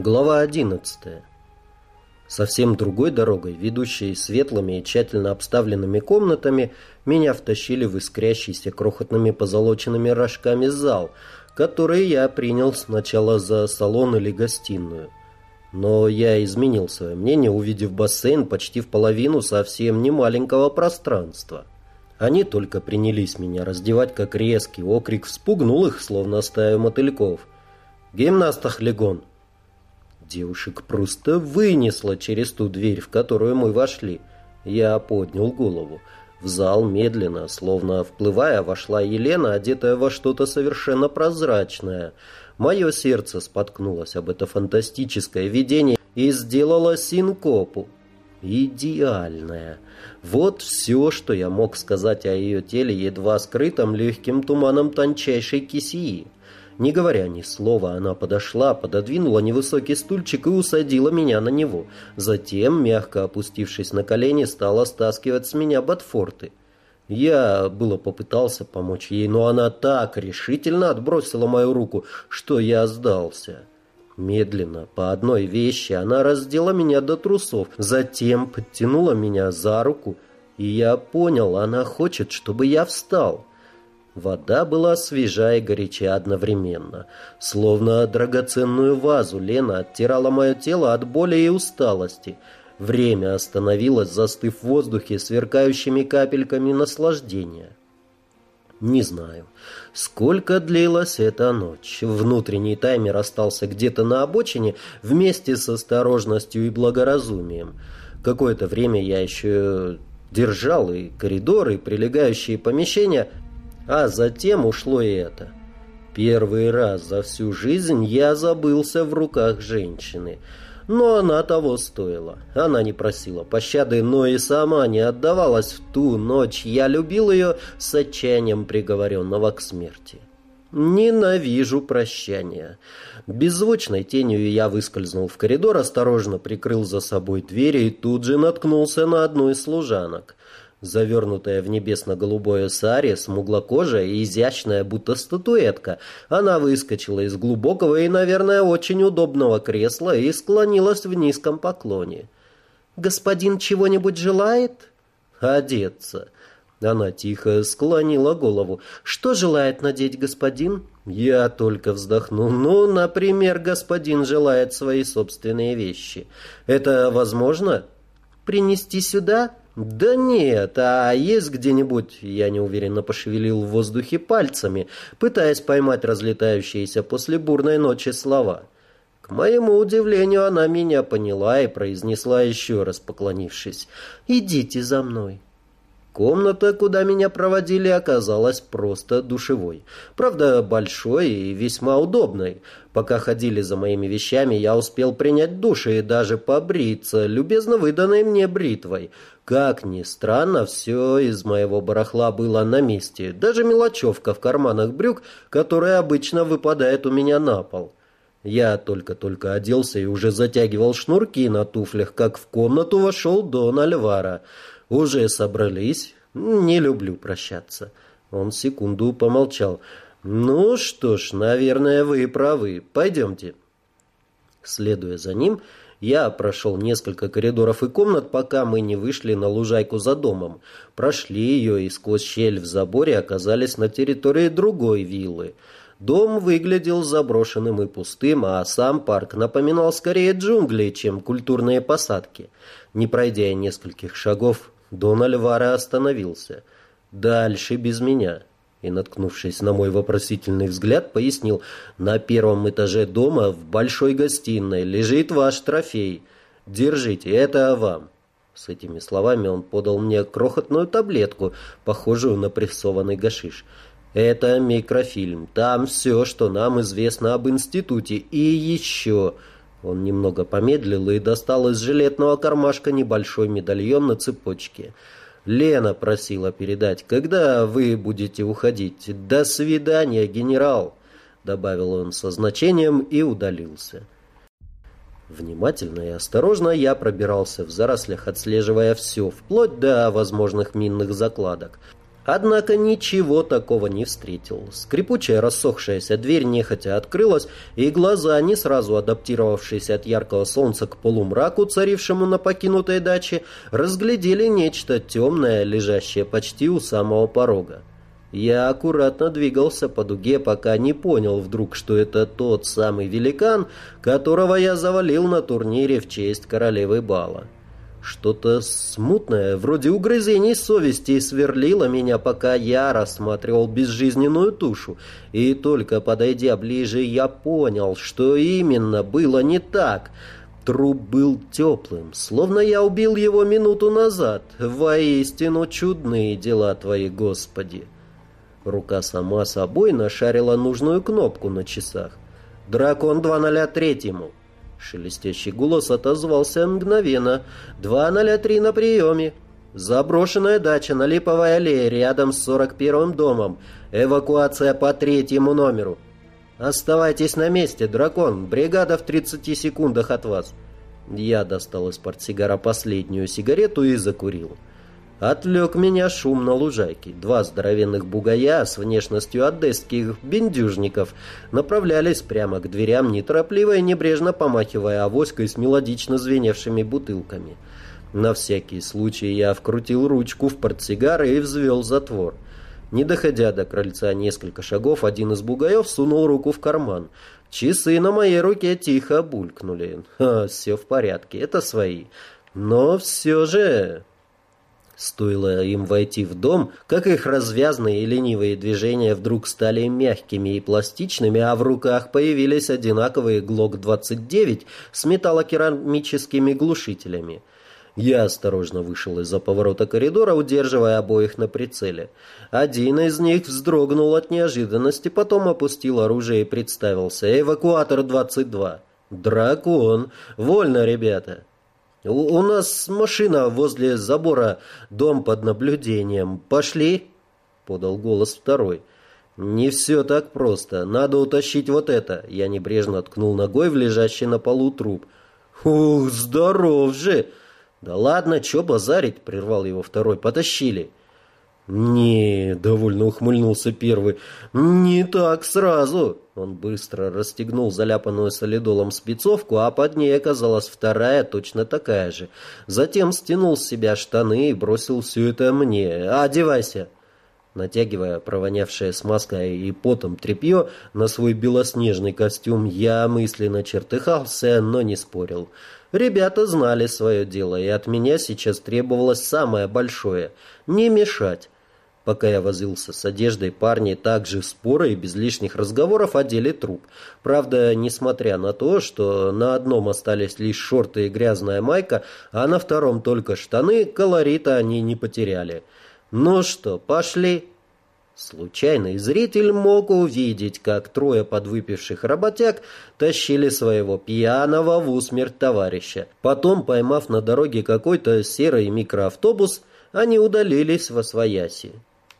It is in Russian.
Глава 11. Совсем другой дорогой, ведущей светлыми и тщательно обставленными комнатами, меня втащили в искрящийся крохотными позолоченными рожками зал, который я принял сначала за салон или гостиную. Но я изменил свое мнение, увидев бассейн почти в половину совсем не маленького пространства. Они только принялись меня раздевать, как резкий окрик вспугнул их, словно стаю мотыльков. «Гимнастах легон!» Девушек просто вынесло через ту дверь, в которую мы вошли. Я поднял голову. В зал медленно, словно вплывая, вошла Елена, одетая во что-то совершенно прозрачное. Мое сердце споткнулось об это фантастическое видение и сделало синкопу. Идеальная. Вот все, что я мог сказать о ее теле, едва скрытом легким туманом тончайшей кисии. Не говоря ни слова, она подошла, пододвинула невысокий стульчик и усадила меня на него. Затем, мягко опустившись на колени, стала стаскивать с меня ботфорты. Я было попытался помочь ей, но она так решительно отбросила мою руку, что я сдался. Медленно, по одной вещи, она раздела меня до трусов, затем подтянула меня за руку, и я понял, она хочет, чтобы я встал. Вода была свежа и горяча одновременно. Словно драгоценную вазу Лена оттирала мое тело от боли и усталости. Время остановилось, застыв в воздухе сверкающими капельками наслаждения. Не знаю, сколько длилась эта ночь. Внутренний таймер остался где-то на обочине вместе с осторожностью и благоразумием. Какое-то время я еще держал и коридоры, и прилегающие помещения, а затем ушло и это. Первый раз за всю жизнь я забылся в руках женщины. Но она того стоила. Она не просила пощады, но и сама не отдавалась в ту ночь. Я любил ее с отчаянием приговоренного к смерти. Ненавижу прощания. Беззвучной тенью я выскользнул в коридор, осторожно прикрыл за собой двери и тут же наткнулся на одну из служанок завернутая в небесно-голубое саре, смуглокожая и изящная, будто статуэтка. Она выскочила из глубокого и, наверное, очень удобного кресла и склонилась в низком поклоне. «Господин чего-нибудь желает?» «Одеться». Она тихо склонила голову. «Что желает надеть господин?» Я только вздохнул. «Ну, например, господин желает свои собственные вещи. Это возможно?» «Принести сюда?» «Да нет, а есть где-нибудь...» Я неуверенно пошевелил в воздухе пальцами, пытаясь поймать разлетающиеся после бурной ночи слова. К моему удивлению, она меня поняла и произнесла еще раз, поклонившись. «Идите за мной». Комната, куда меня проводили, оказалась просто душевой. Правда, большой и весьма удобной. Пока ходили за моими вещами, я успел принять душ и даже побриться, любезно выданной мне бритвой. Как ни странно, все из моего барахла было на месте. Даже мелочевка в карманах брюк, которая обычно выпадает у меня на пол. Я только-только оделся и уже затягивал шнурки на туфлях, как в комнату вошел Дон Альвара. «Уже собрались? Не люблю прощаться». Он секунду помолчал. «Ну что ж, наверное, вы правы. Пойдемте». Следуя за ним, я прошел несколько коридоров и комнат, пока мы не вышли на лужайку за домом. Прошли ее и сквозь щель в заборе оказались на территории другой виллы. Дом выглядел заброшенным и пустым, а сам парк напоминал скорее джунгли, чем культурные посадки. Не пройдя нескольких шагов, Дон Альвара остановился. «Дальше без меня». И, наткнувшись на мой вопросительный взгляд, пояснил, «На первом этаже дома в большой гостиной лежит ваш трофей. Держите, это вам». С этими словами он подал мне крохотную таблетку, похожую на прессованный гашиш. «Это микрофильм. Там все, что нам известно об институте. И еще...» Он немного помедлил и достал из жилетного кармашка небольшой медальон на цепочке. «Лена просила передать, когда вы будете уходить. До свидания, генерал!» Добавил он со значением и удалился. Внимательно и осторожно я пробирался в зарослях, отслеживая все, вплоть до возможных минных закладок. Однако ничего такого не встретил. Скрипучая рассохшаяся дверь нехотя открылась, и глаза, не сразу адаптировавшиеся от яркого солнца к полумраку, царившему на покинутой даче, разглядели нечто темное, лежащее почти у самого порога. Я аккуратно двигался по дуге, пока не понял вдруг, что это тот самый великан, которого я завалил на турнире в честь королевы бала. Что-то смутное, вроде угрызений совести, сверлило меня, пока я рассматривал безжизненную тушу. И только подойдя ближе, я понял, что именно было не так. Труп был теплым, словно я убил его минуту назад. Воистину чудные дела твои, Господи. Рука сама собой нашарила нужную кнопку на часах. «Дракон 203-му». Шелестящий голос отозвался мгновенно. «203 на приеме». «Заброшенная дача на Липовой аллее рядом с 41-м домом. Эвакуация по третьему номеру». «Оставайтесь на месте, дракон. Бригада в 30 секундах от вас». Я достал из портсигара последнюю сигарету и закурил. Отвлек меня шум на лужайке. Два здоровенных бугая с внешностью одесских бендюжников направлялись прямо к дверям, неторопливо и небрежно помахивая авоськой с мелодично звеневшими бутылками. На всякий случай я вкрутил ручку в портсигар и взвел затвор. Не доходя до крыльца несколько шагов, один из бугаев сунул руку в карман. Часы на моей руке тихо булькнули. Ха, все в порядке, это свои. Но все же... Стоило им войти в дом, как их развязные и ленивые движения вдруг стали мягкими и пластичными, а в руках появились одинаковые ГЛОК-29 с металлокерамическими глушителями. Я осторожно вышел из-за поворота коридора, удерживая обоих на прицеле. Один из них вздрогнул от неожиданности, потом опустил оружие и представился. «Эвакуатор 22». «Дракон! Вольно, ребята!» У, у нас машина возле забора, дом под наблюдением. Пошли?» — подал голос второй. «Не все так просто. Надо утащить вот это». Я небрежно ткнул ногой в лежащий на полу труп. «Ух, здоров же!» «Да ладно, чё базарить?» — прервал его второй. «Потащили». «Не», — довольно ухмыльнулся первый, — «не так сразу». Он быстро расстегнул заляпанную солидолом спецовку, а под ней оказалась вторая, точно такая же. Затем стянул с себя штаны и бросил все это мне. «Одевайся!» Натягивая провонявшее смазкой и потом тряпье на свой белоснежный костюм, я мысленно чертыхался, но не спорил. Ребята знали свое дело, и от меня сейчас требовалось самое большое — не мешать. Пока я возился с одеждой, парни также споро и без лишних разговоров одели труп. Правда, несмотря на то, что на одном остались лишь шорты и грязная майка, а на втором только штаны, колорита они не потеряли. Ну что, пошли? Случайный зритель мог увидеть, как трое подвыпивших работяг тащили своего пьяного в усмерть товарища. Потом, поймав на дороге какой-то серый микроавтобус, они удалились во свояси.